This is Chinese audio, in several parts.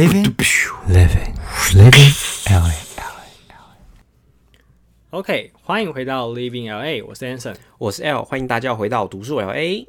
Living, living, living LA. OK，欢迎回到 Living LA，我是 Anson。我是 L，欢迎大家回到读书 LA。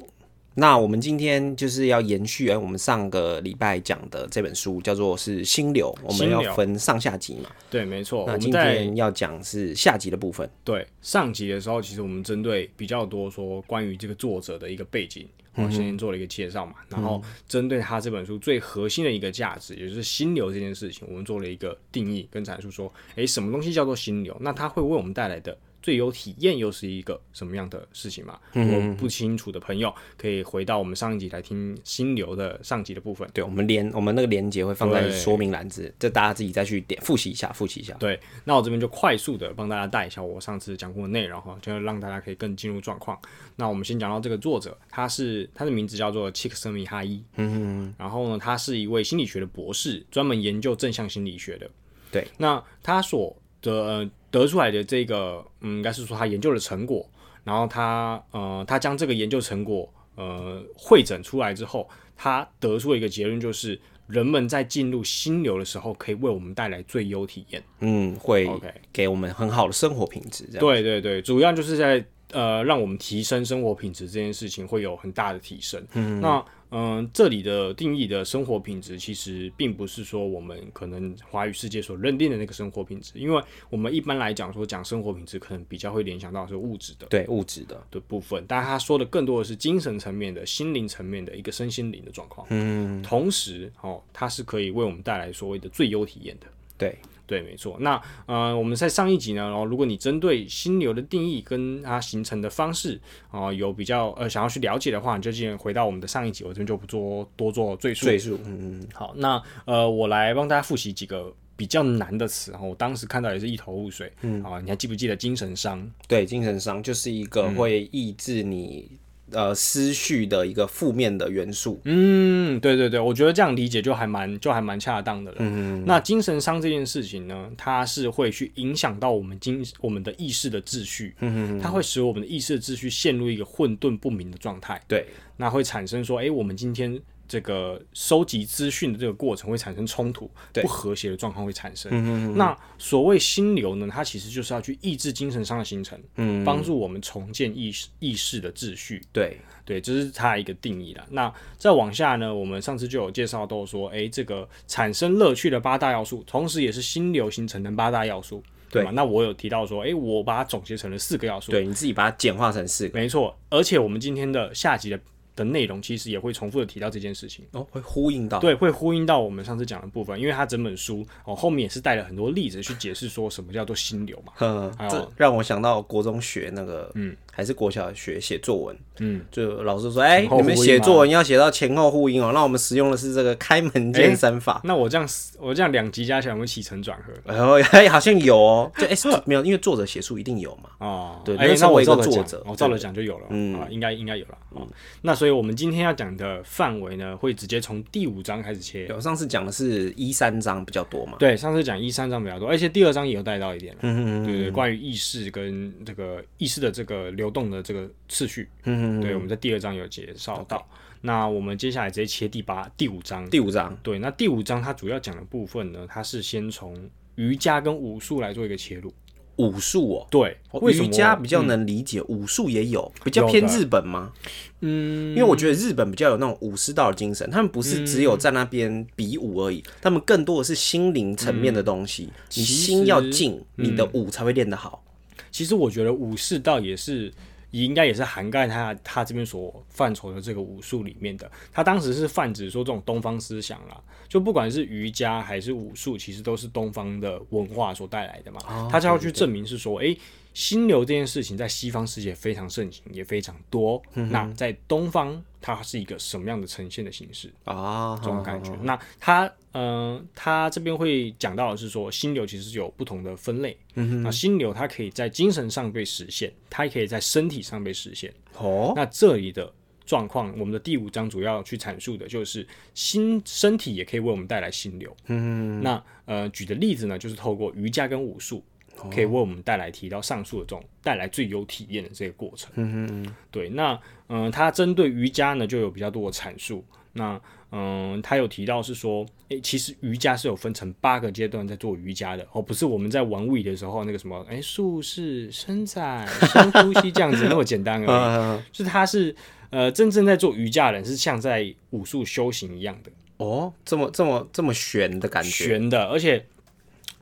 那我们今天就是要延续哎，我们上个礼拜讲的这本书叫做是《心流》，我们要分上下集嘛。对，没错，我那今天要讲是下集的部分。对上集的时候，其实我们针对比较多说关于这个作者的一个背景，我先做了一个介绍嘛，然后针对他这本书最核心的一个价值，也就是心流这件事情，我们做了一个定义跟阐述，说，诶，什么东西叫做心流？那它会为我们带来的最有体验又是一个什么样的事情嘛？如果不清楚的朋友，可以回到我们上一集来听心流的上集的部分。对，我们连我们那个连接会放在说明栏子，这大家自己再去点复习一下，复习一下。对，那我这边就快速的帮大家带一下我上次讲过的内容哈，就让大家可以更进入状况。那我们先讲到这个作者，他是他的名字叫做契克森米哈伊，嗯然后呢，他是一位心理学的博士，专门研究正向心理学的。对，那他所得、呃、得出来的这个，嗯，应该是说他研究的成果，然后他呃，他将这个研究成果呃会诊出来之后，他得出了一个结论，就是人们在进入心流的时候，可以为我们带来最优体验。嗯，会给我们很好的生活品质。这样。对对对，主要就是在呃让我们提升生活品质这件事情会有很大的提升。嗯，那嗯、呃这里的定义的生活品质，其实并不是说我们可能华语世界所认定的那个生活品质，因为我们一般来讲说讲生活品质，可能比较会联想到是物质的。对物质的，的部分，但他说的更多的是精神层面的、心灵层面的一个身心灵的状况。嗯，同时哦，它是可以为我们带来所谓的最优体验的。对，对，没错。那呃，我们在上一集呢，然后如果你针对心流的定义跟它形成的方式啊、有比较呃想要去了解的话，你就进回到我们的上一集，我这边就不做多做赘述。赘述，嗯嗯，好，那呃，我来帮大家复习几个比较难的词，然后我当时看到也是一头雾水。嗯，啊，你还记不记得精神伤？对，精神伤就是一个会抑制你、呃思绪的一个负面的元素。嗯，对对对，我觉得这样理解就还蛮就还蛮恰当的了。嗯那精神伤这件事情呢，它是会去影响到我们精我们的意识的秩序，嗯它会使我们的意识的秩序陷入一个混沌不明的状态，对，那会产生说，哎，我们今天。这个收集资讯的这个过程会产生冲突，不和谐的状况会产生。那所谓心流呢，它其实就是要去抑制精神上的形成，嗯，帮助我们重建意识意识的秩序。对，对，这是它一个定义了。那再往下呢，我们上次就有介绍到说，诶，这个产生乐趣的八大要素，同时也是心流形成的八大要素，对对吗？那我有提到说，诶，我把它总结成了四个要素，对，你自己把它简化成四个，没错。而且我们今天的下集的的内容，其实也会重复的提到这件事情。哦，会呼应到。对，会呼应到我们上次讲的部分，因为他整本书哦后面也是带了很多例子去解释说什么叫做心流嘛。嗯，这让我想到国中学那个，嗯，还是国小学写作文，嗯，就老师说，哎、后你们写作文要写到前后呼应哦。那我们使用的是这个开门见山法。那我这样我这样两集加起来有没有起承转合？然后哎，好像有哦，就哎、是 没有，因为作者写书一定有嘛。哦，对哎那我一个作者我照着对讲就有了，嗯啊，应该应该有了嗯。那所以我们今天要讲的范围呢，会直接从第五章开始切。对我上次讲的是一三章比较多嘛。对，上次讲一三章比较多，而且第二章也有带到一点嗯。嗯嗯对对，关于意识跟这个意识的这个流动的这个次序，嗯嗯对，我们在第二章有介绍到。那我们接下来直接切第八、第五章。第五章，对，那第五章它主要讲的部分呢，它是先从瑜伽跟武术来做一个切入。武术哦，对，为什么瑜伽比较能理解，武术也有，比较偏日本吗？嗯，因为我觉得日本比较有那种武士道的精神，他们不是只有在那边比武而已，他们更多的是心灵层面的东西。你心要静，你的武才会练得好。其实我觉得武士道也是，应该也是涵盖他他这边所范畴的这个武术里面的。他当时是泛指说这种东方思想啦，就不管是瑜伽还是武术，其实都是东方的文化所带来的嘛。他就要去证明是说，诶，心流这件事情在西方世界非常盛行，也非常多。那在东方，它是一个什么样的呈现的形式？啊，这种感觉。那它嗯、呃，他这边会讲到的是说，心流其实是有不同的分类。嗯那心流它可以在精神上被实现，它也可以在身体上被实现。哦，那这里的状况，我们的第五章主要去阐述的就是心身体也可以为我们带来心流。嗯，那呃，举的例子呢，就是透过瑜伽跟武术。可以为我们带来提到上述的这种带来最有体验的这个过程。嗯嗯对，那嗯、呃，它针对瑜伽呢就有比较多的阐述。那嗯，他有提到是说，诶、其实瑜伽是有分成八个阶段在做瑜伽的哦，不是我们在玩 We 的时候那个什么，诶、术式、伸展、深呼吸这样子那么简单而已。嗯，就是他是呃真正在做瑜伽的人，是像在武术修行一样的哦，这么这么这么玄的感觉，玄的，而且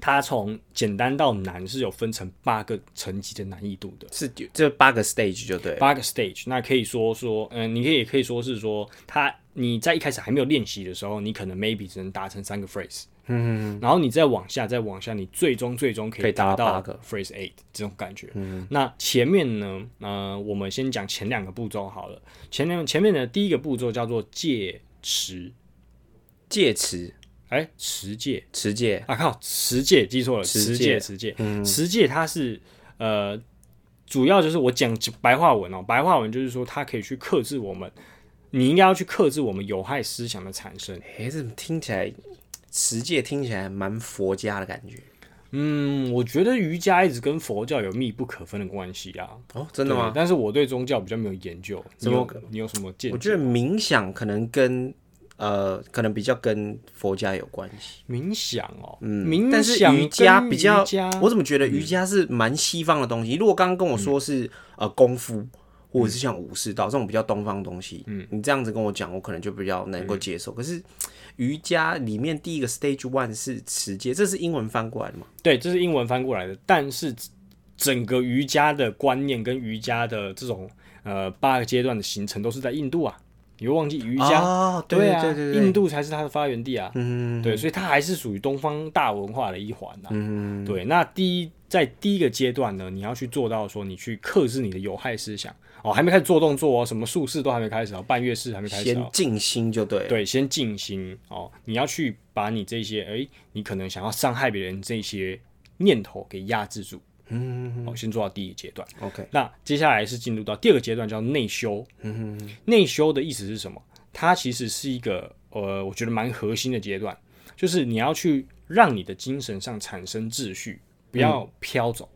他从简单到难是有分成八个层级的难易度的。是这八个 stage 就对。八个 stage，那可以说说，嗯、你可以也可以说是说，它你在一开始还没有练习的时候，你可能 maybe 只能达成三个 phrase，嗯，然后你再往下，再往下，你最终最终可可以达达到到八个 phrase eight 这种感觉。嗯，那前面呢，呃，我们先讲前两个步骤好了。前两前面的第一个步骤叫做戒持，戒持哎，持戒持戒，啊，靠，持戒记错了，持持戒戒持戒，持戒它是呃，主要就是我讲白话文哦，白话文就是说它可以去克制我们，你应该要去克制我们有害思想的产生。哎，怎么听起来持戒听起来蛮佛家的感觉。嗯，我觉得瑜伽一直跟佛教有密不可分的关系啊。哦，真的吗？但是我对宗教比较没有研究，你有你有什么见解？我觉得冥想可能跟呃，可能比较跟佛家有关系。冥想哦，嗯，冥但是想瑜伽比较，我怎么觉得瑜伽是蛮西方的东西？如果刚刚跟我说是、呃功夫，或者是像武士道这种比较东方的东西，嗯，你这样子跟我讲，我可能就比较能够接受。可是瑜伽里面第一个 stage one 是持戒，这是英文翻过来的吗？对，这是英文翻过来的，但是整个瑜伽的观念跟瑜伽的这种呃八个阶段的形成都是在印度啊。你会忘记瑜伽？哦，对啊，对对对，印度才是它的发源地啊。嗯，对，所以它还是属于东方大文化的一环呐、嗯，对，那第一在第一个阶段呢，你要去做到说，你去克制你的有害思想哦，还没开始做动作哦，什么术式都还没开始哦，半月式还没开始哦。先静心就对。对，先静心哦，你要去把你这些哎、你可能想要伤害别人这些念头给压制住。嗯，好，先做到第一阶段。，OK，那接下来是进入到第二个阶段，叫内修。嗯哼，内修的意思是什么？它其实是一个呃，我觉得蛮核心的阶段，就是你要去让你的精神上产生秩序，不要飘走。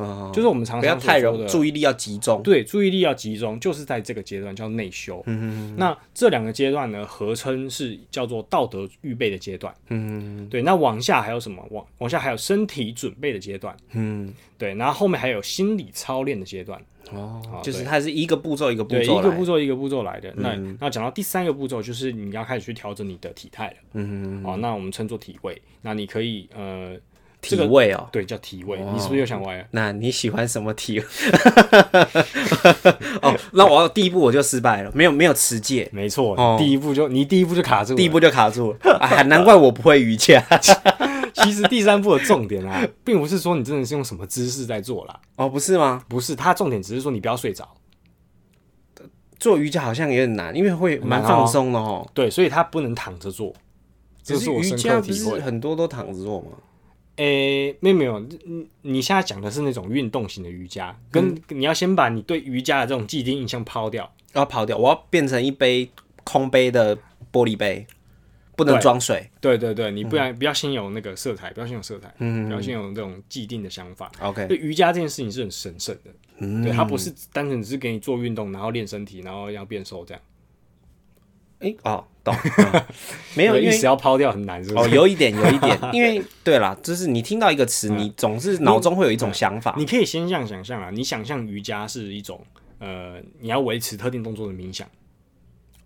哦，就是我们常不要太容，注意力要集中。对，注意力要集中，就是在这个阶段叫内修。嗯那这两个阶段呢，合称是叫做道德预备的阶段。嗯对，那往下还有什么？往往下还有身体准备的阶段。嗯，对，然后后面还有心理操练的阶段。哦，就是它是一个步骤一个步，骤一个步骤一个步骤来的。那那讲到第三个步骤，就是你要开始去调整你的体态了。嗯哦，那我们称作体位。那你可以呃，体位哦。对，叫体位。你是不是又想歪了？那你喜欢什么体？哦，那我第一步我就失败了，没有没有持戒，没错，哦第一步就你第一步就卡住了。第一步就卡住了，啊，难怪我不会瑜伽。其实第三步的重点啊，并不是说你真的是用什么姿势在做啦，哦，不是吗？不是，它重点只是说你不要睡着。做瑜伽好像有点难，因为会蛮放松的哦。对，所以它不能躺着做。这可是瑜伽不是。很多都躺着做吗？诶、没有没有，你你现在讲的是那种运动型的瑜伽，跟、你要先把你对瑜伽的这种既定印象抛掉。要抛掉，我要变成一杯空杯的玻璃杯，不能装水。对对对，你不然、不要先有那个色彩，不要先有色彩，嗯不要先有这种既定的想法。OK，对瑜伽这件事情是很神圣的，对，它不是单纯只是给你做运动，然后练身体，然后要变瘦这样。哎、哦，懂。嗯 没有，因为意思要抛掉很难，是不哦，有一点，有一点，因为对啦，就是你听到一个词，嗯你总是脑中会有一种想法。你可以先这样想象啊，你想象瑜伽是一种呃，你要维持特定动作的冥想。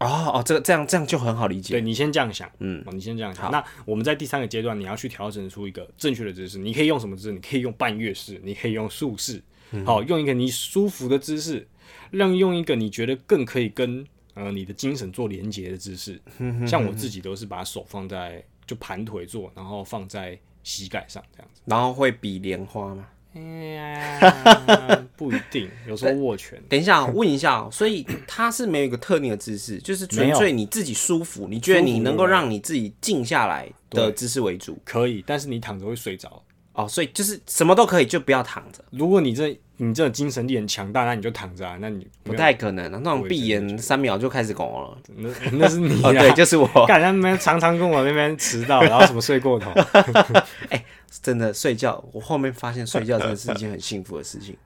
哦哦，这个这样这样就很好理解。对你先这样想，嗯哦，你先这样想。那我们在第三个阶段，你要去调整出一个正确的姿势。你可以用什么姿势？你可以用半月式，你可以用竖式，嗯好、用一个你舒服的姿势，让用一个你觉得更可以跟呃你的精神做连接的姿势。嗯像我自己都是把手放在就盘腿坐，然后放在膝盖上这样子。然后会比莲花吗？哎呀，不一定，有时候握拳。等一下，问一下哦，所以 它是没有一个特定的姿势，就是纯粹你自己舒服，你觉得你能够对让你自己静下来的姿势为主可以，但是你躺着会睡着。哦，所以就是什么都可以，就不要躺着，如果你这你这精神力很强大，那你就躺着啊。那你不太可能啊。那种闭眼三秒就开始拱了。那那是你。对，就是我，干他们常常跟我那边迟到，然后什么睡过头。哎真的睡觉，我后面发现睡觉真的是一件很幸福的事情。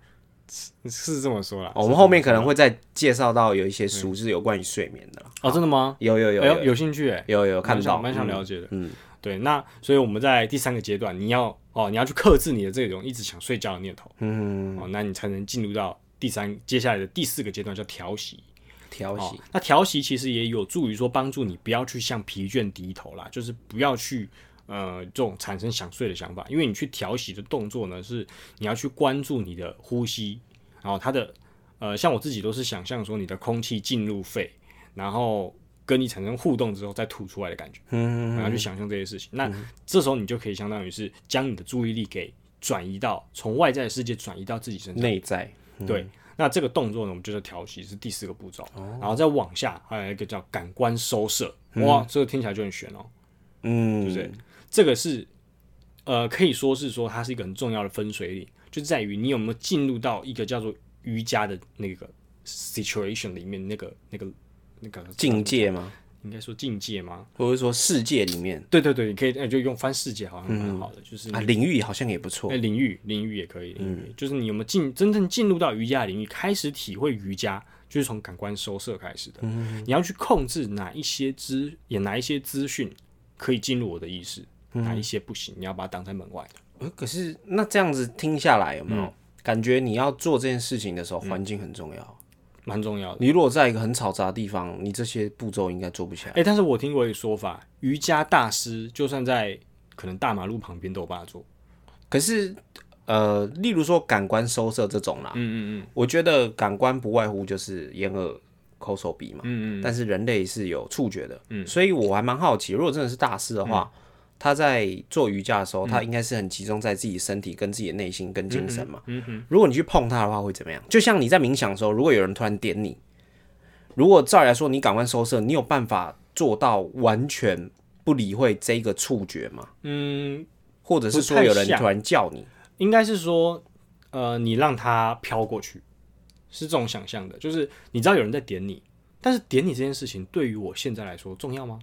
是这么说啦。哦我们后面可能会再介绍到有一些书是有关于睡眠的啦。哦，真的吗？有有有有兴趣哎，有有看到，蛮想蛮想嗯了解的。嗯，对，那所以我们在第三个阶段，你要哦，你要去克制你的这种一直想睡觉的念头，嗯，哦，那你才能进入到第三接下来的第四个阶段，叫调息。哦调息，，那调息其实也有助于说帮助你不要去向疲倦低头啦，就是不要去呃这种产生想睡的想法，因为你去调息的动作呢是你要去关注你的呼吸，然后它的呃像我自己都是想象说你的空气进入肺，然后跟你产生互动之后再吐出来的感觉，嗯然后去想象这些事情，那这时候你就可以相当于是将你的注意力给转移到从外在的世界转移到自己身上。内在，对，那这个动作呢，我们就叫调息，是第四个步骤。然后再往下，还有一个叫感官收摄。哇，这个听起来就很玄哦，嗯，对不对？这个是呃，可以说是说它是一个很重要的分水岭，就在于你有没有进入到一个叫做瑜伽的那个 situation 里面，那个那个那个境，界吗？应该说境界吗？或者说世界里面对对对，你可以，那就用翻世界好像蛮好的，就是啊，你领域好像也不错哎，。领域领域也可以，领域、就是你有没有进真正进入到瑜伽的领域，开始体会瑜伽，就是从感官收摄开始的。你要去控制哪一些资，也哪一些资讯可以进入我的意识，哪一些不行，你要把它挡在门外。呃可是那这样子听下来有没有、嗯感觉你要做这件事情的时候，环境很重要。蛮重要的。你如果在一个很嘈杂的地方，你这些步骤应该做不起来。哎、但是我听过一个说法，瑜伽大师就算在可能大马路旁边都有办法做。可是呃，例如说感官收摄这种啦，嗯嗯嗯我觉得感官不外乎就是眼耳口手鼻嘛。嗯嗯，但是人类是有触觉的，嗯，所以我还蛮好奇，如果真的是大师的话，嗯他在做瑜伽的时候，他应该是很集中在自己身体、跟自己的内心、跟精神嘛。嗯哼，如果你去碰他的话，会怎么样？就像你在冥想的时候，如果有人突然点你，如果照理来说你感官收摄，你有办法做到完全不理会这个触觉吗？嗯，或者是说有人突然叫你，应该是说，呃，你让他飘过去，是这种想象的，就是你知道有人在点你，但是点你这件事情对于我现在来说重要吗？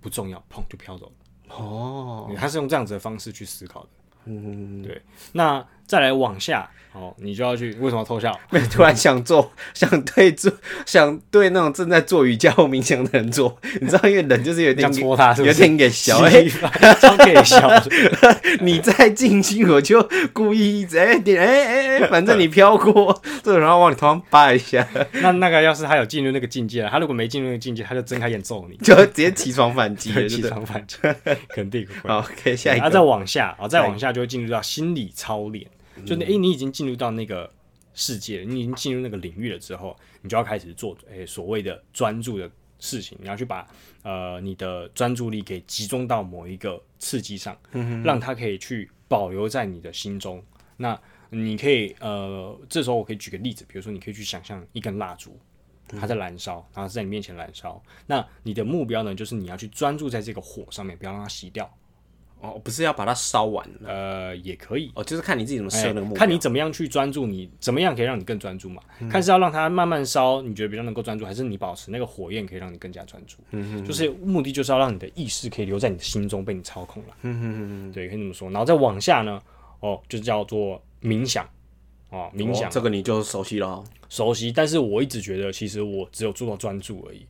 不重要，砰就飘走了。哦，他是用这样子的方式去思考的。嗯，对。那再来往下，哦，你就要去为什么要偷笑？突然想做，想对做，想对那种正在做瑜伽或冥想的人做，你知道，因为人就是有点想戳他是不有？点给小，哎、超给小，你再进去，我就故意一直哎点哎哎哎，反正你飘过，这然后往你头上扒一下，那那个要是他有进入那个境界了，他如果没进入那个境界，他就睁开眼揍你，就直接起床反击起？床反击，肯定会。好，OK，下一个然后再，往下啊，再往下就会进入到心理操练，就那诶、你已经进入到那个世界了，你已经进入那个领域了之后，你就要开始做诶、所谓的专注的事情，你要去把呃你的专注力给集中到某一个刺激上，让它可以去保留在你的心中。那你可以呃，这时候我可以举个例子，比如说你可以去想象一根蜡烛。它在燃烧，然后是在你面前燃烧。那你的目标呢，就是你要去专注在这个火上面，不要让它熄掉。哦，不是要把它烧完，呃，也可以，哦，就是看你自己怎么设那个目看你怎么样去专注你，怎么样可以让你更专注嘛？看是要让它慢慢烧，你觉得比较能够专注，还是你保持那个火焰可以让你更加专注？嗯就是目的就是要让你的意识可以留在你的心中，被你操控了。嗯对，可以这么说。然后再往下呢，哦，就叫做冥想，哦，冥想、哦这个你就熟悉了哦。熟悉，但是我一直觉得其实我只有做到专注而已，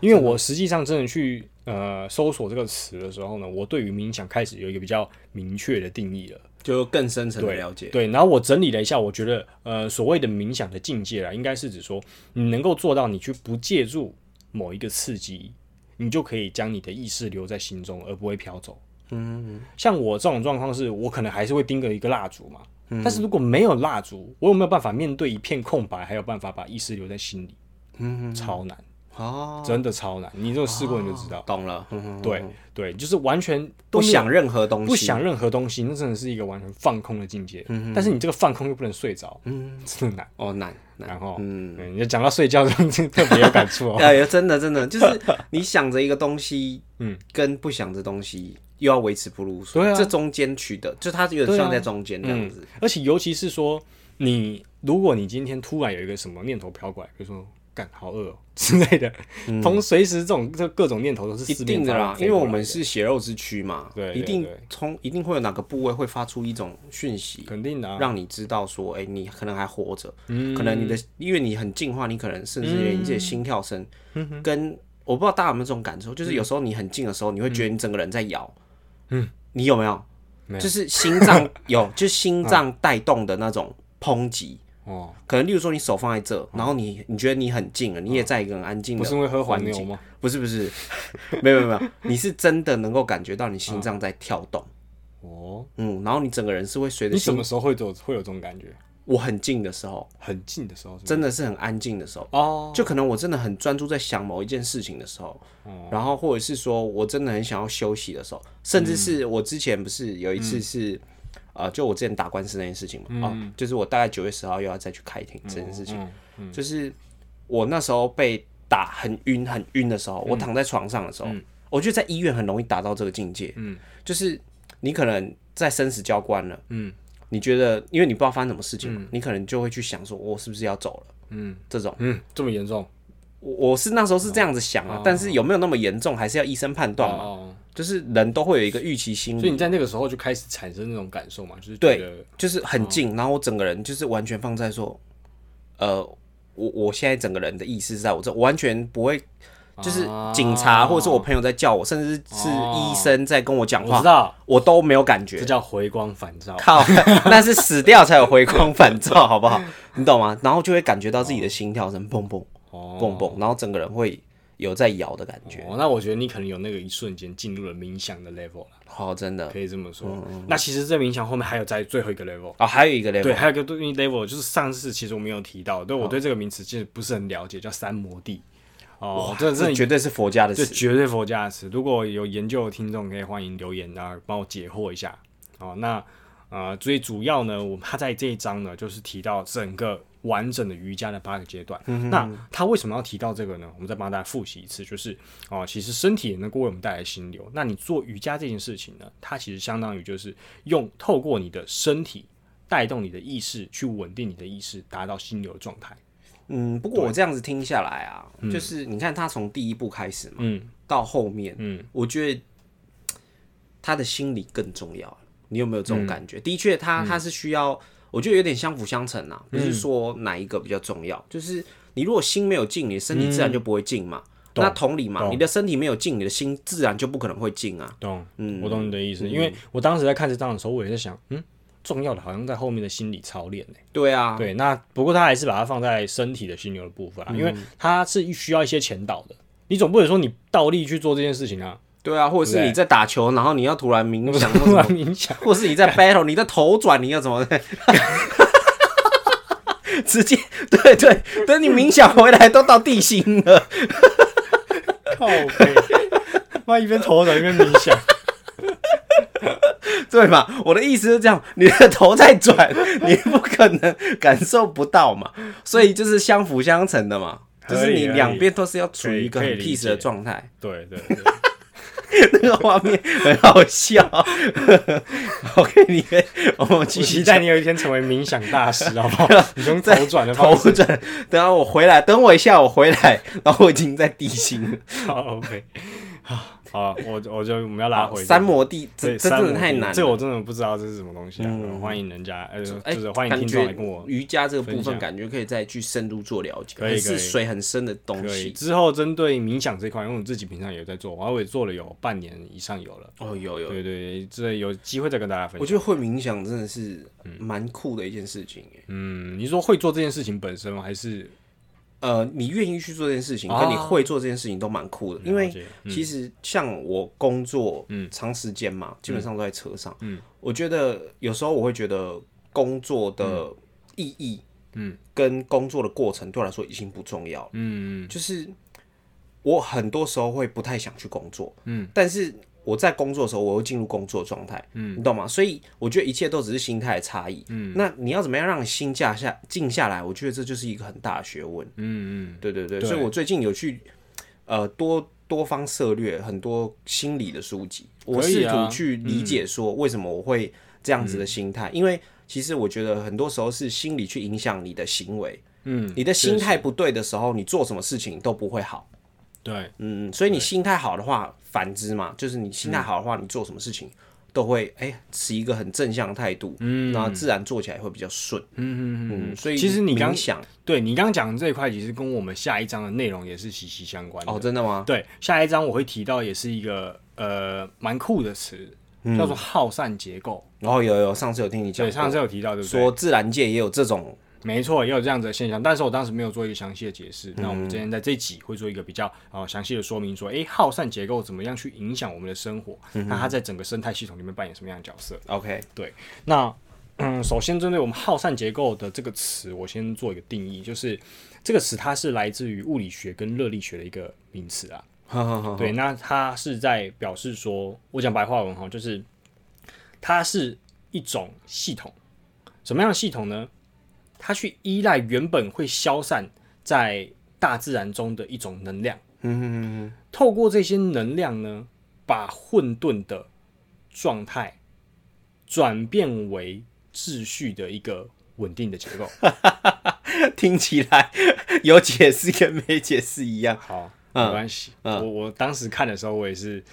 因为我实际上真的去呃搜索这个词的时候呢，我对于冥想开始有一个比较明确的定义了。就更深层的了解。对，然后我整理了一下，我觉得呃，所谓的冥想的境界啊，应该是指说你能够做到你去不借助某一个刺激，你就可以将你的意识留在心中，而不会飘走。嗯，像我这种状况是，我可能还是会盯着一个蜡烛嘛，但是如果没有蜡烛，我有没有办法面对一片空白，还有办法把意识留在心里？嗯，超难，哦，真的超难。你如果试过，你就知道。懂了。对对，就是完全不想任何东西，不想任何东西，那真的是一个完全放空的境界。但是你这个放空又不能睡着，嗯，真的难。哦，难难。然后，嗯嗯，你讲到睡觉，就特别有感触哦。哎呀，真的真的，就是你想着一个东西，嗯，跟不想着东西又要维持不入睡，对啊这中间取得，就它有点像在中间这样子。而且尤其是说，你如果你今天突然有一个什么念头飘过来，比如说干好饿哦之类的，同随时这种这各种念头都是嗯一定的啦，因为我们是血肉之躯嘛，对对一定对从一定会有哪个部位会发出一种讯息，肯定的、啊，让你知道说，哎、你可能还活着，嗯。可能你的因为你很进化，你可能甚至连你自己的心跳声，跟我不知道大家有没有这种感受，就是有时候你很近的时候，你会觉得你整个人在摇，嗯，你有没有？没有。就是心脏 有，就是心脏带动的那种抨击。哦，可能例如说你手放在这，然后你你觉得你很近了，你也在一个很安静的，不是因为喝黄牛？吗？不是不是，没有没有没有，你是真的能够感觉到你心脏在跳动，哦，嗯，然后你整个人是会随着你什么，时候会有会有这种感觉？我很近的时候，很近的时候真的是很安静的时候，哦，就可能我真的很专注在想某一件事情的时候，然后或者是说我真的很想要休息的时候，甚至是我之前不是有一次是，呃，就我之前打官司那件事情嘛，啊，就是我大概九月十号又要再去开庭这件事情，就是我那时候被打很晕很晕的时候，我躺在床上的时候，我觉得在医院很容易达到这个境界，嗯，就是你可能在生死交关了，嗯。你觉得，因为你不知道发生什么事情嘛，你可能就会去想说，我是不是要走了？嗯，这种，嗯，这么严重我我是那时候是这样子想啊，但是有没有那么严重，还是要医生判断嘛。哦，就是人都会有一个预期心理，所以你在那个时候就开始产生那种感受嘛，就是对就是很近，然后我整个人就是完全放在说，呃，我我现在整个人的意识是在我这，我完全不会，就是警察或者是我朋友在叫我，甚至是医生在跟我讲话我知，道我都没有感觉这。叫回光返照。靠，那是死掉才有回光返照，好不好？你懂吗？然后就会感觉到自己的心跳声砰砰哦砰砰，然后整个人会有在摇的感觉。哦，那我觉得你可能有那个一瞬间进入了冥想的 level 了，好，真的可以这么说。那其实这冥想后面还有在最后一个 level。哦，还有一个 level，对，还有一个对应 level，就是上次其实我们有提到，对我对这个名词其实不是很了解，叫三摩地。哦，这这这绝对是佛家的词。绝对佛家的词。如果有研究的听众，可以欢迎留言，然后帮我解惑一下。哦，那呃，最主要呢，我们他在这一章呢，就是提到整个完整的瑜伽的八个阶段。那他为什么要提到这个呢？我们再帮大家复习一次，就是哦，其实身体也能够为我们带来心流。那你做瑜伽这件事情呢，它其实相当于就是用透过你的身体带动你的意识，去稳定你的意识，达到心流的状态。嗯，不过我这样子听下来啊，就是你看他从第一步开始嘛，嗯到后面，嗯，我觉得他的心理更重要。你有没有这嗯种感觉？的确，他他是需要，我觉得有点相辅相成啊，不是说哪一个比较重要，就是你如果心没有静，你的身体自然就不会静嘛。那同理嘛，你的身体没有静，你的心自然就不可能会静啊。懂，嗯，我懂你的意思，因为我当时在看这张的时候，我也在想，嗯，重要的好像在后面的心理操练呢。对啊，对，那不过他还是把它放在身体的心流的部分啊，因为它是需要一些前导的，你总不能说你倒立去做这件事情啊，对啊，或者是你在打球，然后你要突然冥想，或 突然者冥想，或是你在 battle，你的头转，你要怎么？直接对对，等你冥想回来都到地心了。靠背，妈一边头转一边冥想，对嘛？我的意思是这样，你的头在转，你不可能感受不到嘛，所以就是相辅相成的嘛，就是你两边都是要处于一个很 peace 的解状态，对对对，那个画面很好笑。OK，你可以，我们继续期待你有一天成为冥想大师，好不好？你用头转的头方式，转，等下我回来，等我一下，我回来，然后我已经在地心了。好 OK，好，好，我我就我们要拉回三摩地，这，这真的太难了。这我真的不知道这是什么东西啊！欢迎人家，呃，哎就是欢迎听众来跟我瑜伽这个部分，感觉可以再去深入做了解，可以是水很深的东。西。之后针对冥想这块，因为我自己平常也在做，我也做了有半年以上有了。哦，有有，对对，这有机会再跟大家分享。我觉得会冥想真的是蛮酷的一件事情。嗯，你说会做这件事情本身吗？还是呃，你愿意去做这件事情，啊跟你会做这件事情都蛮酷的。因为其实像我工作，嗯长时间嘛，基本上都在车上。嗯，我觉得有时候我会觉得工作的意义，嗯，跟工作的过程对我来说已经不重要了。嗯。就是我很多时候会不太想去工作，嗯，但是我在工作的时候，我会进入工作状态，嗯，你懂吗？所以我觉得一切都只是心态的差异，嗯，那你要怎么样让心架下静下来？我觉得这就是一个很大的学问，嗯嗯，对对对，对。所以我最近有去呃多多方涉略很多心理的书籍，我试图去理解说为什么我会这样子的心态，因为其实我觉得很多时候是心理去影响你的行为，嗯，你的心态不对的时候，你做什么事情都不会好。对，嗯，所以你心态好的话，反之嘛，就是你心态好的话，你做什么事情都会哎持一个很正向的态度，嗯，然后自然做起来会比较顺。嗯嗯嗯。嗯，所以其实你刚冥想对你刚刚讲的这一块，其实跟我们下一章的内容也是息息相关的。哦，真的吗？对，下一章我会提到也是一个呃蛮酷的词，嗯叫做耗散结构。然后有有上次有听你讲对，上次有提到，对不对？说自然界也有这种没错，也有这样子的现象，但是我当时没有做一个详细的解释。那我嗯们今天在这一集会做一个比较呃详细的说明，说，诶，耗散结构怎么样去影响我们的生活？嗯那它在整个生态系统里面扮演什么样的角色？OK，对那嗯，首先针对我们耗散结构的这个词，我先做一个定义，就是这个词它是来自于物理学跟热力学的一个名词啊。对，那它是在表示说，我讲白话文哈，就是它是一种系统，什么样的系统呢？它去依赖原本会消散在大自然中的一种能量，透过这些能量呢，把混沌的状态转变为秩序的一个稳定的结构。嗯，听起来有解释跟没解释一样。好，嗯没关系。嗯我我当时看的时候，我也是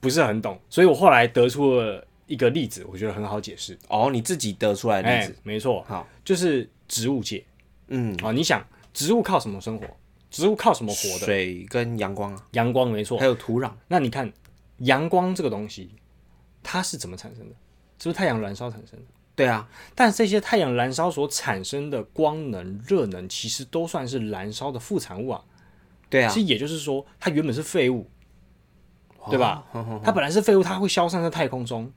不是很懂，所以我后来得出了一个例子，我觉得很好解释。哦，你自己得出来的例哎子，，没错，好，就是植物界嗯，啊。你想，植物靠什么生活？植物靠什么活的？水跟阳光啊，阳光，没错还。有土壤，那你看，阳光这个东西，它是怎么产生的？是不是太阳燃烧产生的？对啊，但这些太阳燃烧所产生的光能、热能，其实都算是燃烧的副产物啊。对啊其，实也就是说，它原本是废物，对吧？哦它本来是废物，它会消散在太空中，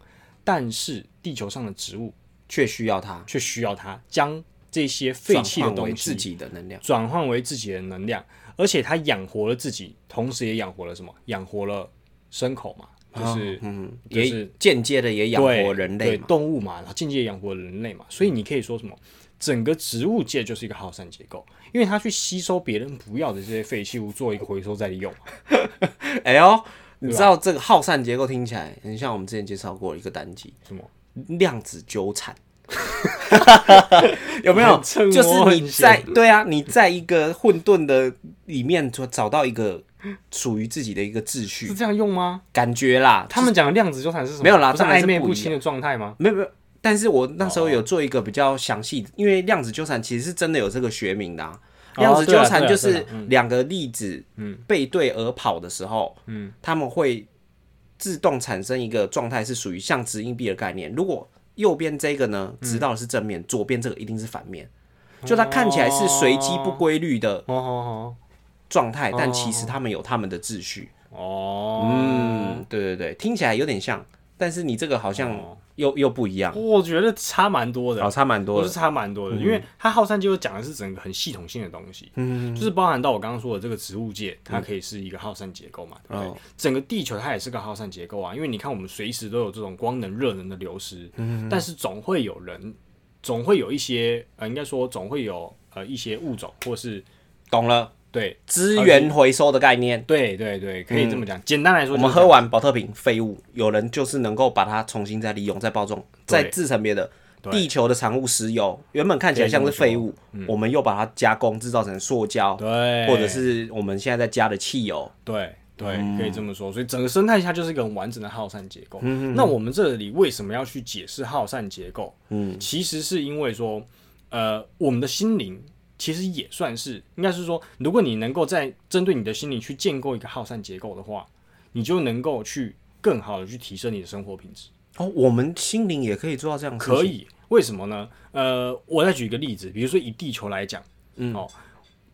但是地球上的植物却需要它却需要它将这些废弃的东西自己的能量。转换为自己的能量，而且它养活了自己，同时也养活了什么？养活了牲口嘛，就是、嗯，也就是间接的也养活人类。动物嘛，然后间接养活了人类嘛，所以你可以说什么？整个植物界就是一个耗散结构，因为它去吸收别人不要的这些废弃物，做一个回收再利用嘛。哎呦，你知道这个耗散结构听起来很像我们之前介绍过一个单集，什么？量子纠缠。有没有？就是你在对啊，你在一个混沌的里面找找到一个属于自己的一个秩序是，这样用吗？感觉啦。他们讲的量子纠缠是什么？没有啦不是暧昧不清的状态吗？没有没有，但是我那时候有做一个比较详细，因为量子纠缠其实是真的有这个学名的、啊。哦量子纠缠就是两个粒子背对而跑的时候，嗯，他们会自动产生一个状态，是属于像掷硬币的概念。如果右边这个呢，嗯。直到的是正面，左边这个一定是反面，就它看起来是随机不规律的状态，但其实他们有他们的秩序。哦哦，嗯，对对对，听起来有点像，但是你这个好像哦又又不一样，我觉得差蛮多的。哦，。差蛮多我是。差蛮多的，因为它耗散结构讲的是整个很系统性的东西，嗯，就是包含到我刚刚说的这个植物界，它可以是一个耗散结构嘛，对不对？哦整个地球它也是个耗散结构啊，因为你看我们随时都有这种光能、热能的流失，嗯，但是总会有人，总会有一些呃，应该说总会有呃一些物种或是懂了，对资源回收的概念。对对对，可以这么讲。简单来说，我们喝完保特瓶废物，有人就是能够把它重新再利用、再包装、再制成别的。地球的产物石油原本看起来像是废物，我们又把它加工制造成塑胶，对，或者是我们现在在加的汽油。对对，可以这么说。所以整个生态下就是一个很完整的耗散结构。那我们这里为什么要去解释耗散结构？嗯，其实是因为说，呃，我们的心灵其实也算是，应该是说，如果你能够在针对你的心灵去建构一个耗散结构的话，你就能够去更好的去提升你的生活品质。哦，我们心灵也可以做到这样可以，为什么呢？呃，我再举一个例子，比如说以地球来讲，嗯，哦，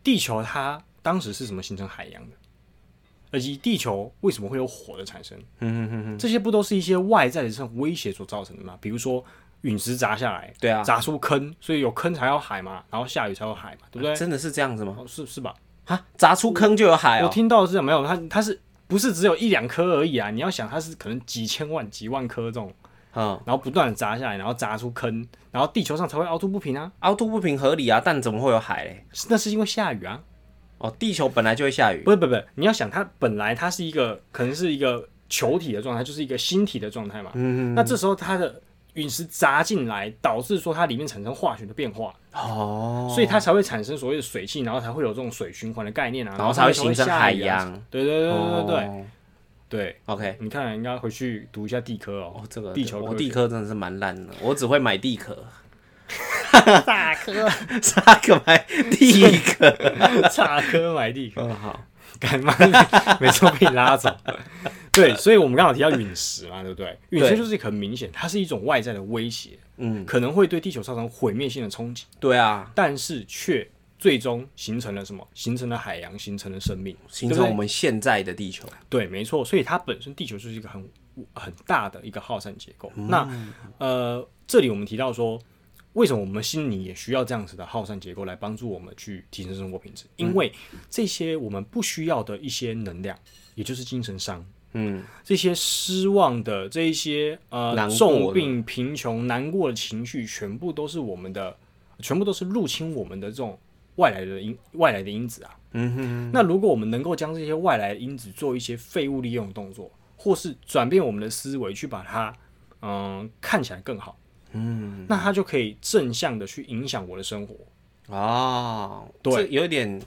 地球它当时是怎么形成海洋的？以及地球为什么会有火的产生？嗯哼哼哼，这些不都是一些外在的这种威胁所造成的吗？比如说陨石砸下来，对啊，砸出坑，所以有坑才有海嘛，然后下雨才有海嘛，对不对？真的是这样子吗？哦，是是吧？啊，砸出坑就有海我哦。听到的是没有，它它是不是只有一两颗而已啊？你要想，它是可能几千万、几万颗这种，嗯，然后不断的砸下来，然后砸出坑，然后地球上才会凹凸不平啊。凹凸不平合理啊，但怎么会有海嘞？那是因为下雨啊。哦，地球本来就会下雨不，是不是不是，你要想它本来它是一个可能是一个球体的状态，就是一个星体的状态嘛。嗯嗯那这时候它的陨石砸进来，导致说它里面产生化学的变化，哦，所以它才会产生所谓的水汽，然后才会有这种水循环的概念啊，然后才会形成海洋。对对对对对对哦。对，OK，你看应该回去读一下地科哦。哦，，这个地球我地科真的是蛮烂的，我只会买地壳，傻科傻科买地壳？傻科买地科，嗯，好，干嘛？每次都被你拉走。对，所以我们刚好提到陨石嘛，对不对？陨石就是很明显，它是一种外在的威胁，嗯，可能会对地球造成毁灭性的冲击，对啊，但是却最终形成了什么？形成了海洋，形成了生命，形成我们现在的地球。对，没错，所以它本身地球就是一个很很大的一个耗散结构。那呃，这里我们提到说，为什么我们心里也需要这样子的耗散结构来帮助我们去提升生活品质？因为这些我们不需要的一些能量，也就是精神伤。嗯，这些失望的这一些呃重病、贫穷、难过的情绪，全部都是我们的，全部都是入侵我们的这种外来的因外来的因子啊。嗯哼，那如果我们能够将这些外来的因子做一些废物利用的动作，或是转变我们的思维，去把它嗯看起来更好，嗯，那它就可以正向的去影响我的生活。哦，对这有点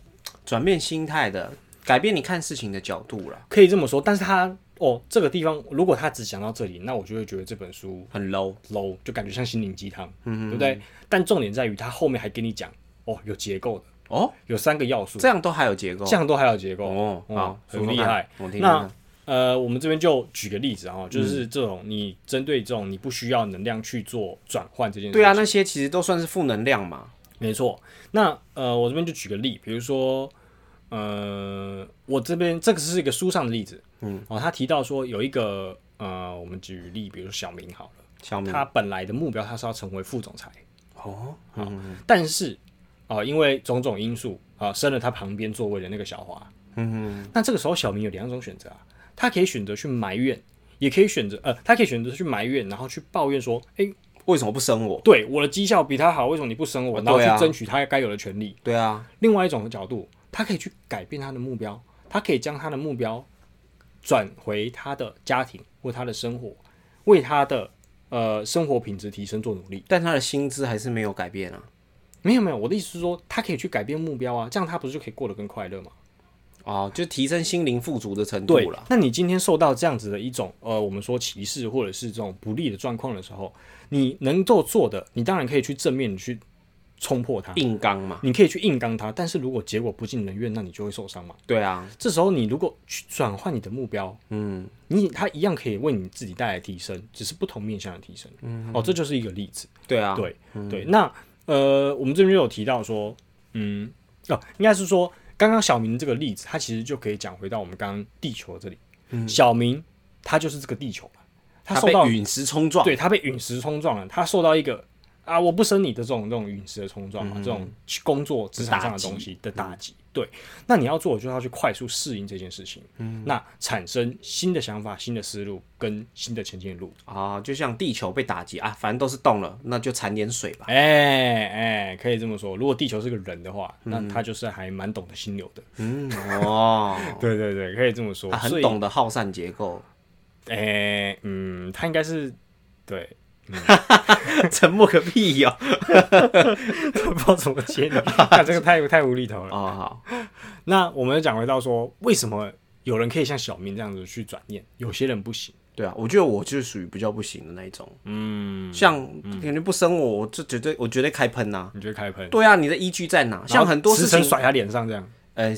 转变心态的，改变你看事情的角度了，可以这么说，但是它哦这个地方，如果他只讲到这里，那我就会觉得这本书很 low。low，就感觉像心灵鸡汤，嗯对不对？但重点在于他后面还跟你讲哦，有结构的，哦，有三个要素，这样都还有结构，这样都还有结构哦，哦好，很厉害。我听听。呃，我们这边就举个例子啊，嗯。就是这种你针对这种你不需要能量去做转换这件事情，对啊，那些其实都算是负能量嘛。没错。那呃，我这边就举个例，比如说呃，我这边这个是一个书上的例子，嗯，哦，他提到说有一个呃，我们举例，比如说小明好了，小明。他本来的目标他是要成为副总裁，哦，嗯但是啊、因为种种因素啊、生了他旁边座位的那个小华。嗯哼，那这个时候小明有两种选择啊，他可以选择去埋怨，也可以选择呃，他可以选择去埋怨，然后去抱怨说，诶，为什么不生我？对我的绩效比他好，为什么你不生我？然后去争取他该有的权利。对啊，另外一种角度，他可以去改变他的目标，他可以将他的目标转回他的家庭或他的生活，为他的呃生活品质提升做努力。但他的薪资还是没有改变啊。没有没有，我的意思是说，他可以去改变目标啊，这样他不是就可以过得更快乐吗？哦，就提升心灵富足的程度了。，那你今天受到这样子的一种呃，我们说歧视或者是这种不利的状况的时候，你能够做的，你当然可以去正面去冲破它，硬刚嘛，你可以去硬刚它，但是如果结果不尽人愿，那你就会受伤嘛。对啊，这时候你如果去转换你的目标，嗯，你它一样可以为你自己带来提升，只是不同面向的提升。嗯，哦，这就是一个例子。对啊，对对，那呃，我们这边有提到说，嗯，哦，应该是说，刚刚小明这个例子，他其实就可以讲回到我们刚刚地球这里。小明他就是这个地球嘛，他他受到陨石冲撞，对他被陨石冲撞了，他受到一个啊我不生你的这种这种陨石的冲撞嘛，这种工作职场上的东西的打击。对，那你要做的就是要去快速适应这件事情，嗯那产生新的想法、新的思路跟新的前进路。啊，就像地球被打击啊，反正都是动了，那就产点水吧。哎哎，可以这么说。如果地球是个人的话，那他就是还蛮懂得心流的。嗯，哦，对对对，可以这么说。他很懂得耗散结构，哎，嗯，他应该是对，沉默个屁哟、不知道怎么接你，那这个太太无厘头了。哦，好，那我们讲回到说，为什么有人可以像小明这样子去转念，有些人不行？对啊，我觉得我就是属于比较不行的那一种。嗯，像肯定不生我，我就绝对我绝对开喷呐、你觉得开喷？对啊，你的依据在哪？像很多事情，甩他脸上这样，呃，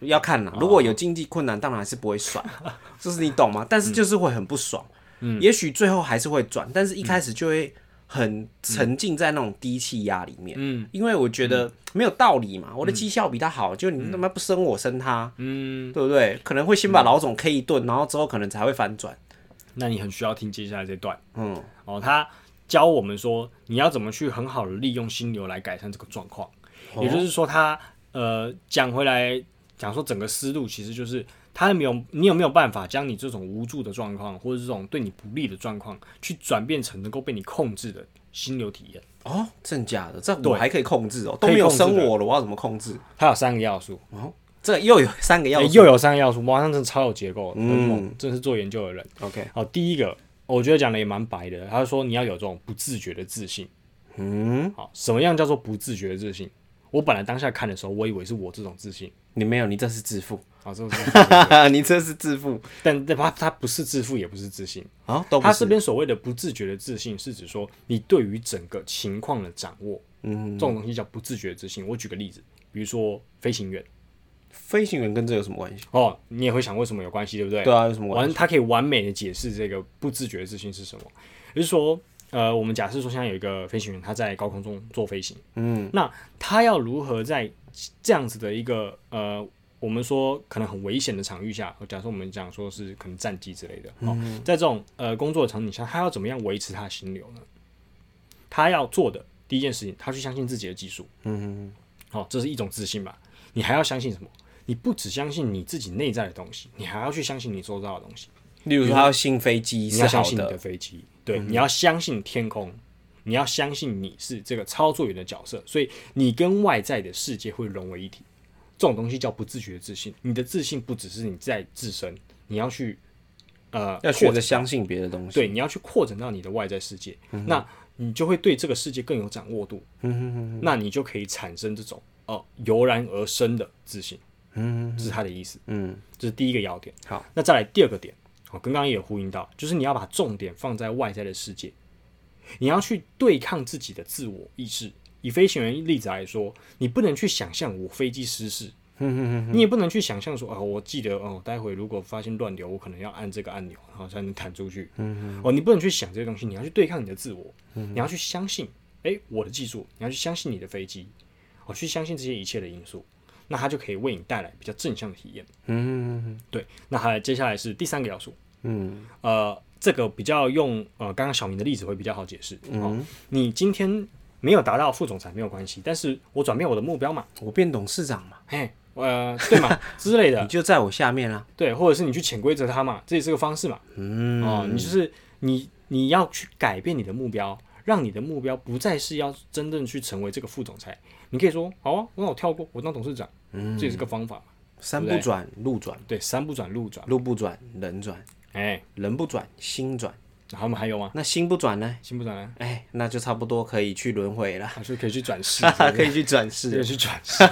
要看啦。如果有经济困难，当然还是不会甩，就是你懂吗？但是就是会很不爽。嗯，也许最后还是会转，但是一开始就会很沉浸在那种低气压里面。嗯因为我觉得没有道理嘛，我的绩效比他好，就你他妈不生我生他，嗯，对不对？可能会先把老总 K 一顿，然后之后可能才会反转。那你很需要听接下来这段嗯，哦。他教我们说，你要怎么去很好的利用心流来改善这个状况。也就是说他，呃讲回来讲说整个思路其实就是他没有你有没有办法将你这种无助的状况，或者这种对你不利的状况，去转变成能够被你控制的心流体验。哦，真假的？这我还可以控制哦，都没有生我了，我要怎么控制？它有三个要素哦，这又有三个要素。诶又有三个要素，哇，那真的超有结构，嗯，真是做研究的人。OK，好，第一个，我觉得讲的也蛮白的。他说你要有这种不自觉的自信。嗯，好，什么样叫做不自觉的自信？我本来当下看的时候，我以为是我这种自信。你没有，你这是自负，啊，这种自信 你这是自负但但他他不是自负，也不是自信。啊。他这边所谓的不自觉的自信，是指说你对于整个情况的掌握，嗯，这种东西叫不自觉的自信。我举个例子，比如说飞行员，飞行员跟这有什么关系？哦，你也会想为什么有关系，对不对？对啊，有什么关系？完，他可以完美的解释这个不自觉的自信是什么。也就是说，呃，我们假设说现在有一个飞行员，他在高空中做飞行，嗯，那他要如何在这样子的一个呃，我们说可能很危险的场域下，假设我们讲说是可能战机之类的，哦，在这种呃工作的场景下，他要怎么样维持他的心流呢？他要做的第一件事情，他去相信自己的技术，嗯，好、这是一种自信吧。你还要相信什么？你不只相信你自己内在的东西，你还要去相信你周遭的东西。例如说，他要信飞机你要相信你的的，飞机，对，你要相信天空，你要相信你是这个操作员的角色，所以你跟外在的世界会融为一体。这种东西叫不自觉的自信。你的自信不只是你在自身，你要去呃要学着相信别的东西。对，你要去扩展到你的外在世界，那你就会对这个世界更有掌握度。那你就可以产生这种哦油然而生的自信。嗯这是他的意思。嗯，这是第一个要点。好，那再来第二个点，我刚刚也有呼应到，就是你要把重点放在外在的世界，你要去对抗自己的自我意识。以飞行员例子来说，你不能去想象我飞机失事，你也不能去想象说，哦，我记得哦，待会如果发现乱流，我可能要按这个按钮，然后才能弹出去。哦，你不能去想这些东西，你要去对抗你的自我，你要去相信，诶，我的技术，你要去相信你的飞机，哦，去相信这些一切的因素，那它就可以为你带来比较正向的体验。嗯对，那还接下来是第三个要素，嗯呃，这个比较用呃刚刚小明的例子会比较好解释。哦，嗯，你今天没有达到副总裁没有关系，但是我转变我的目标嘛，我变董事长嘛，嘿，呃，对嘛？之类的。你，就在我下面啦。对，或者是你去潜规则他嘛，这也是个方式嘛。嗯。哦，你就是你你要去改变你的目标，让你的目标不再是要真正去成为这个副总裁。你可以说好啊，那我跳过，我当董事长，嗯。这也是个方法嘛。山不转路转，对，山不转路转，路不转人转，哎，人不转心转。然后我们还有吗？那心不转呢？心不转呢？哎，那就差不多可以去轮回了，还是可以去转世，可以去转世可以。去转世。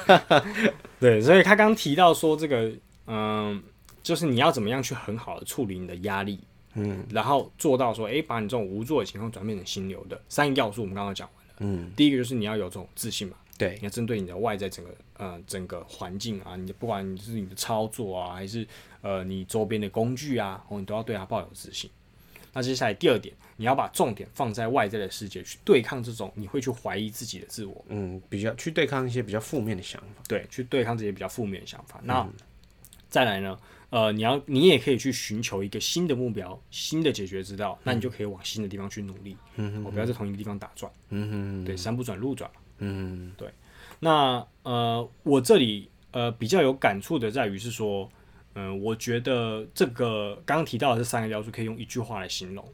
对，所以他刚提到说这个，嗯，就是你要怎么样去很好的处理你的压力，嗯然后做到说，哎，把你这种无助的情况转变成心流的三个要素，我们刚刚讲完了。嗯，第一个就是你要有这种自信嘛，对你，要针对你的外在整个呃整个环境啊，你的不管你是你的操作啊，还是呃你周边的工具啊，哦，你都要对它抱有自信。那接下来第二点，你要把重点放在外在的世界，去对抗这种你会去怀疑自己的自我，嗯，比较去对抗一些比较负面的想法。对，去对抗这些比较负面的想法。那、再来呢，呃，你要你也可以去寻求一个新的目标、新的解决之道，那你就可以往新的地方去努力，嗯，我不要在同一个地方打转，嗯对，山不转路转。嗯对那呃，我这里呃比较有感触的在于是说，嗯、我觉得这个刚刚提到的这三个要素可以用一句话来形容，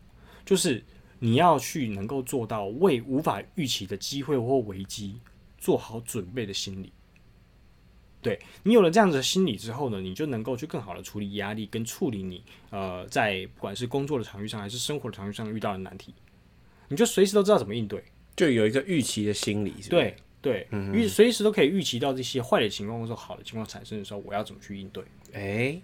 就是你要去能够做到为无法预期的机会或危机做好准备的心理。对你有了这样子的心理之后呢，你就能够去更好的处理压力，跟处理你呃在不管是工作的场域上还是生活的场域上遇到的难题，你就随时都知道怎么应对。就有一个预期的心理？对对，预随时都可以预期到这些坏的情况或者说好的情况产生的时候，我要怎么去应对？哎、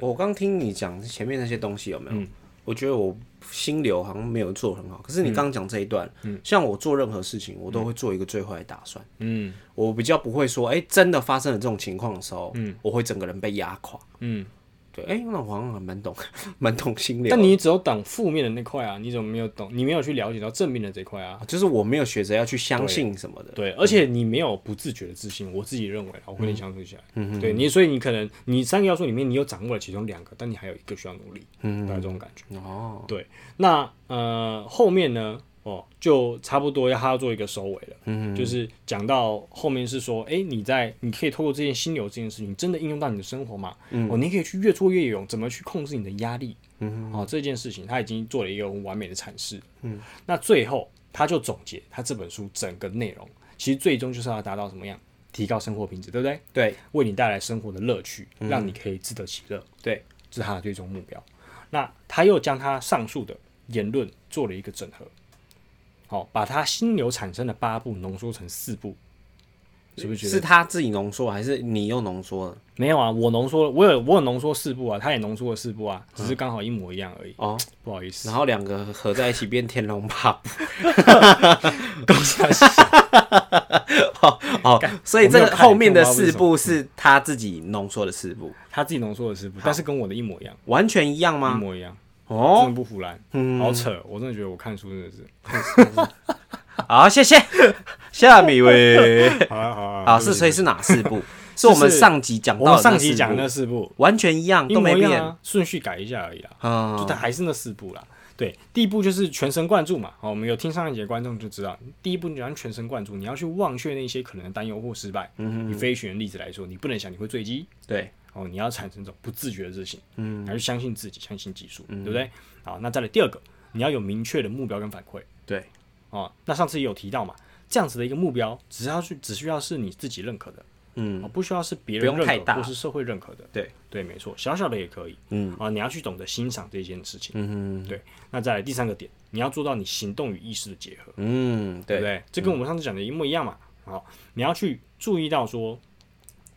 我刚听你讲前面那些东西有没有？嗯我觉得我心流好像没有做很好。可是你刚刚讲这一段，像我做任何事情，我都会做一个最坏的打算。嗯我比较不会说，哎、真的发生了这种情况的时候，嗯我会整个人被压垮。嗯，对，哎、那我好像还蛮懂，蛮懂心理。但你只有懂负面的那块啊，你怎么没有懂？你没有去了解到正面的这块啊？就是我没有学着要去相信什么的。对，而且你没有不自觉的自信，我自己认为啊，我跟你相处起来，嗯对你，所以你可能你三个要素里面你有掌握了其中两个，但你还有一个需要努力，嗯，大概这种感觉。哦，对那呃后面呢，哦，就差不多要他要做一个收尾了，嗯，就是讲到后面是说，哎、你在你可以透过这件心流这件事情，真的应用到你的生活嘛？嗯，哦，你可以去越挫越勇，怎么去控制你的压力？嗯，哦，这件事情他已经做了一个完美的阐释。嗯，那最后他就总结他这本书整个内容，其实最终就是要达到什么样？提高生活品质，对不对？对为你带来生活的乐趣，让你可以自得其乐。对，这是他的最终目标。那他又将他上述的言论做了一个整合，好，把他心流产生的八步浓缩成四步，是不是觉得是他自己浓缩，还是你又浓缩了？没有啊？我浓缩了，我有我有浓缩四步啊，他也浓缩了四步啊，只是刚好一模一样而已。哦，不好意思，然后两个合在一起变天龙八部。公司还是哦，所以这个后面的四步是他自己浓缩的四步，他自己浓缩的四步，但是跟我的一模一样，完全一样吗一？模一样，真哦的，不胡来，嗯好扯，我真的觉得我看书真的是，好，谢谢。下面一位，好啊好啊好是所以是哪四部？是我们上集讲到上集讲的那四部完全一样，都没变。顺序改一下而已啦。就嗯，它还是那四部啦。对，第一步就是全神贯注嘛。好，我们有听上一节的观众就知道，第一步你要全神贯注，你要去忘却那些可能的担忧或失败。嗯以飞行员例子来说，你不能想你会坠机，对，哦，你要产生这种不自觉的自信，嗯还是相信自己，相信技术，对不对？好，那再来第二个，你要有明确的目标跟反馈。对，哦，那上次也有提到嘛，这样子的一个目标，只要去只需要是你自己认可的，嗯哦，不需要是别人认可或是社会认可的。对对，没错，小小的也可以。嗯啊，你要去懂得欣赏这件事情。嗯对，那再来第三个点，你要做到你行动与意识的结合，嗯，对，对不对？这跟我们上次讲的一模一样嘛。好，你要去注意到说，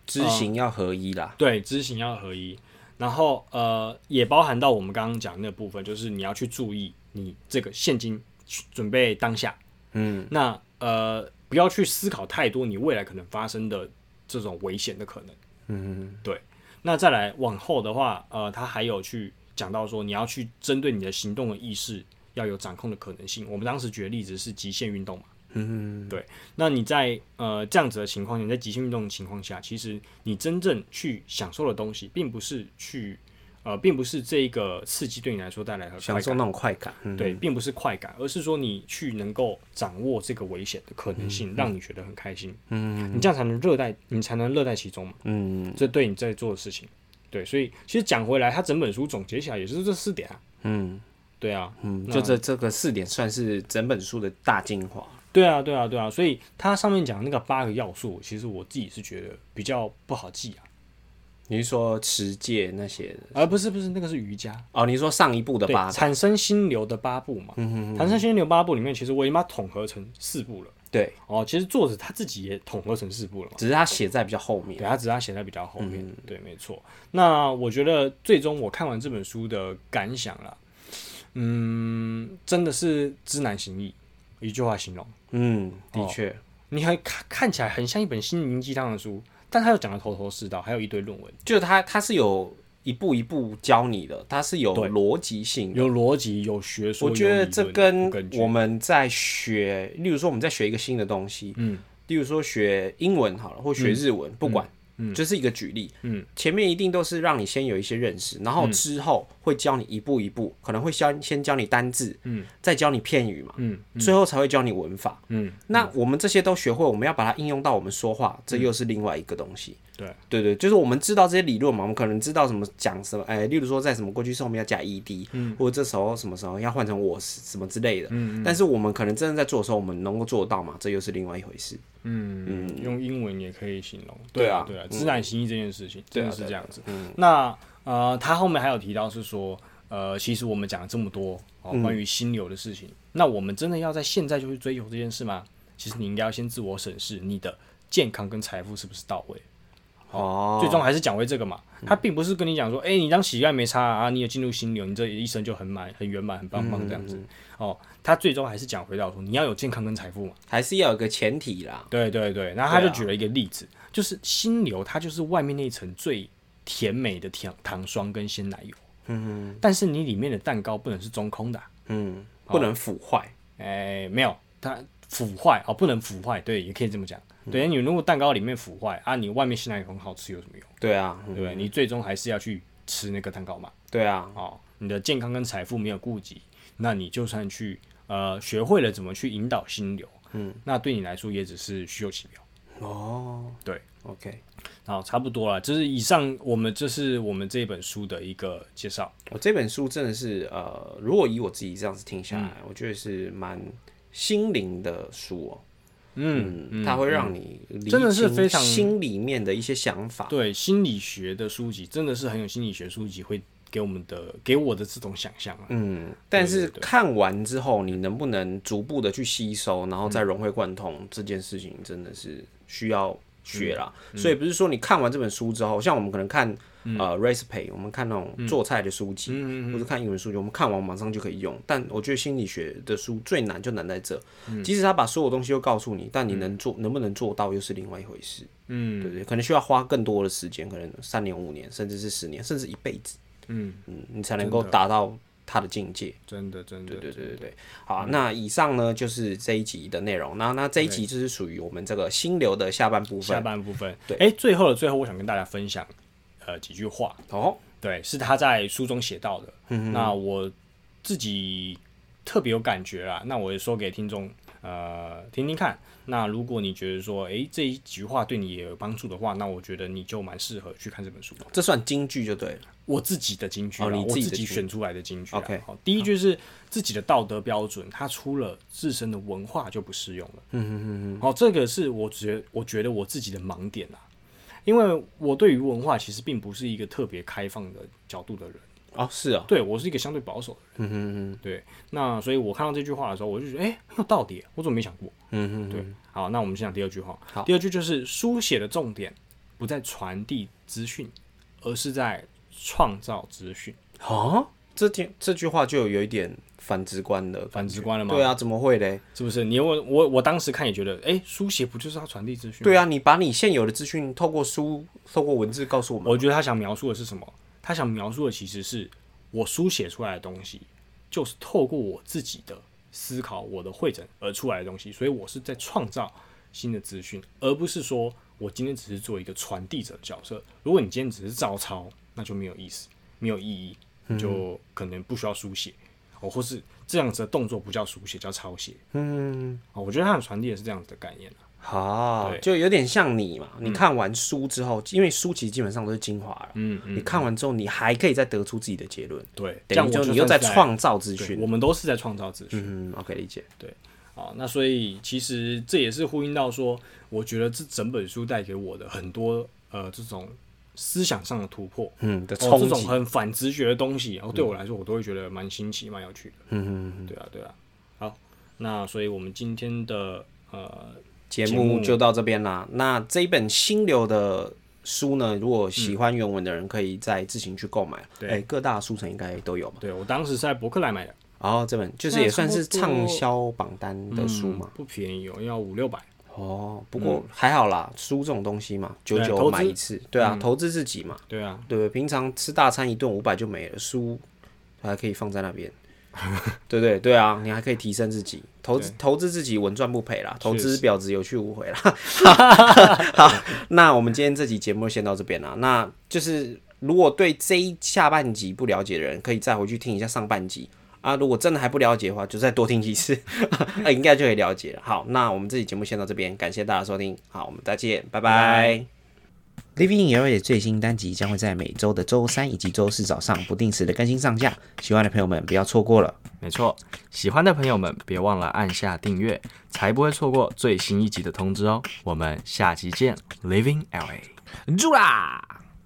知行要合一啦。对，知行要合一，然后呃，也包含到我们刚刚讲的那部分，就是你要去注意你这个现金去准备当下，嗯那呃，不要去思考太多你未来可能发生的这种危险的可能。嗯对，那再来往后的话，呃，他还有去讲到说，你要去针对你的行动的意识要有掌控的可能性。我们当时举的例子是极限运动嘛，嗯，对。那你在呃这样子的情况下，你在极限运动的情况下，其实你真正去享受的东西，并不是去呃，并不是这一个刺激对你来说带来的。享受那种快感。嗯对，并不是快感，而是说你去能够掌握这个危险的可能性，让你觉得很开心。嗯你这样才能乐在，你才能乐在其中嘛。嗯这对你在做的事情。对，所以其实讲回来，他整本书总结起来也是这四点啊。嗯对啊，嗯，就这这个四点算是整本书的大精华。对啊，对啊，对啊。所以它上面讲的那个八个要素，其实我自己是觉得比较不好记啊。你是说持戒那些的？而、不是不是那个是瑜伽，哦，你说上一部的八，步？产生心流的八步嘛。嗯产生心流八步里面，其实我已经把它统合成四步了。对，哦，其实作者他自己也统合成四步了嘛。只是他写在比较后面。对，他只是他写在比较后面。嗯对，没错。那我觉得最终我看完这本书的感想啦，嗯，真的是知难行易，一句话形容。嗯，的哦。确，你还看看起来很像一本心灵鸡汤的书，但他又讲的头头是道，还有一堆论文，就是他他是有一步一步教你的，它是有逻辑性的。有逻辑，有学说。我觉得这跟我们在学，例如说我们在学一个新的东西，嗯，例如说学英文好了，或学日文，不管，嗯这是一个举例，嗯，前面一定都是让你先有一些认识，然后之后会教你一步一步，可能会先先教你单字，嗯，再教你片语嘛，嗯最后才会教你文法。嗯，那我们这些都学会，我们要把它应用到我们说话，这又是另外一个东西。对对对，就是我们知道这些理论嘛，我们可能知道什么讲什么，哎，例如说在什么过去式后面要加 ed，嗯、或者这时候什么时候要换成我是什么之类的。嗯但是我们可能真的在做的时候，我们能够做到嘛？这又是另外一回事。嗯，用英文也可以形容。对啊对啊，知难行易这件事情真的是这样子。嗯那呃，他后面还有提到是说，呃，其实我们讲了这么多哦，关于心流的事情，那我们真的要在现在就去追求这件事吗？其实你应该要先自我审视你的健康跟财富是不是到位。哦，最终还是讲回这个嘛，他并不是跟你讲说，哎、你当乞丐没差啊，你有进入心流，你这一生就很满、很圆满、很棒棒这样子。哦，他最终还是讲回到说，你要有健康跟财富嘛。还是要有个前提啦。对对对，然后他就举了一个例子，就是心流，它就是外面那一层最甜美的糖糖霜跟鲜奶油，嗯但是你里面的蛋糕不能是中空的啊、嗯，不能腐坏。哎，没有，它腐坏哦，不能腐坏，对，也可以这么讲。嗯对，你如果蛋糕里面腐坏啊，你外面鲜奶油很好吃有什么用？对啊，嗯对不对？你最终还是要去吃那个蛋糕嘛。对啊，哦，你的健康跟财富没有顾及，那你就算去呃学会了怎么去引导心流，嗯，那对你来说也只是虚有其表。哦，对，OK，好，差不多了，这是以上我们这是我们这本书的一个介绍。我这本书真的是呃，如果以我自己这样子听下来，嗯我觉得是蛮心灵的书哦。嗯，嗯，它会让你真的是非常心里面的一些想法。对心理学的书籍真的是很有心理学书籍会给我们的给我的这种想象啊。嗯，但是看完之后，你能不能逐步的去吸收，然后再融会贯通，这件事情真的是需要学啦。嗯所以不是说你看完这本书之后，像我们可能看、呃 recipe，我们看那种做菜的书籍，嗯或者看英文书籍，我们看完马上就可以用。但我觉得心理学的书最难就难在这，嗯即使他把所有东西都告诉你，但你能做、能不能做到又是另外一回事。嗯对不对？可能需要花更多的时间，可能三年、五年，甚至是十年，甚至一辈子，嗯，嗯，你才能够达到他的境界。真的真的，对对对对，好啊、那以上呢就是这一集的内容。那那这一集就是属于我们这个心流的下半部分下。半部分，对哎、最后的最后，我想跟大家分享呃几句话，哦，对，是他在书中写到的。嗯那我自己特别有感觉啦，那我也说给听众呃听听看。那如果你觉得说，诶这一句话对你也有帮助的话，那我觉得你就蛮适合去看这本书的。这算京剧就对了。我自己的金句你我自自己选出来的金句。OK 好，第一句是自己的道德标准，它出了自身的文化就不适用了。嗯嗯嗯嗯，好，这个是我觉我觉得我自己的盲点啊，因为我对于文化其实并不是一个特别开放的角度的人，哦，是啊，对我是一个相对保守的人。嗯嗯嗯对，那所以我看到这句话的时候，我就觉得，哎、很有道理，我怎么没想过？嗯嗯，对，好，那我们先讲第二句话。好第二句就是书写的重点不在传递资讯，而是在创造资讯。啊，这句这句话就有一点反直观的，反直观了吗对啊，怎么会嘞？是不是？你问我我当时看也觉得，哎、书写不就是要传递资讯？对啊，你把你现有的资讯透过书、透过文字告诉我们。我觉得他想描述的是什么？他想描述的其实是我书写出来的东西，就是透过我自己的思考、我的会诊而出来的东西，所以我是在创造新的资讯，而不是说我今天只是做一个传递者的角色。如果你今天只是照抄，那就没有意思，没有意义，你就可能不需要书写，哦，或是这样子的动作不叫书写，叫抄写。嗯，哦，我觉得他的传递也是这样子的概念啊好，对就有点像你嘛。你看完书之后，因为书其实基本上都是精华了，嗯嗯，你看完之后，你还可以再得出自己的结论，对，这样就你又在创造资对，讯我。们都是在创造资讯。嗯，OK，理解。啊，那所以其实这也是呼应到说，我觉得这整本书带给我的很多呃这种思想上的突破，嗯的哦，这冲击，种很反直觉的东西，然后对我来说，我都会觉得蛮新奇、蛮有趣的。嗯嗯嗯，对啊，对啊。好，那所以我们今天的呃，节节目目就到这边啦。那这一本心流的书呢，如果喜欢原文的人，可以再自行去购买。对哎，各大书城应该都有吧？对我当时是在博客来买的，然后这本就是也算是畅销榜单的书嘛。嗯不便宜哦，要五六百。哦，不过还好啦，书这种东西嘛，久久对投资买一次，对啊，投资自己嘛，对啊，对？平常吃大餐一顿五百就没了，书还可以放在那边，对不对？对啊，你还可以提升自己，投资投资自己稳赚不赔啦，投资婊子有去无回啦。好，那我们今天这集节目先到这边啦。那就是如果对这一下半集不了解的人，可以再回去听一下上半集。啊，如果真的还不了解的话，就再多听几次，啊，应该就可以了解了。好，那我们这期节目先到这边，感谢大家收听，好，我们再见，拜拜。Living in LA 的最新单集将会在每周的周三以及周四早上不定时的更新上架，喜欢的朋友们不要错过了。没错，喜欢的朋友们别忘了按下订阅，才不会错过最新一集的通知哦。我们下期见，Living LA，住啦！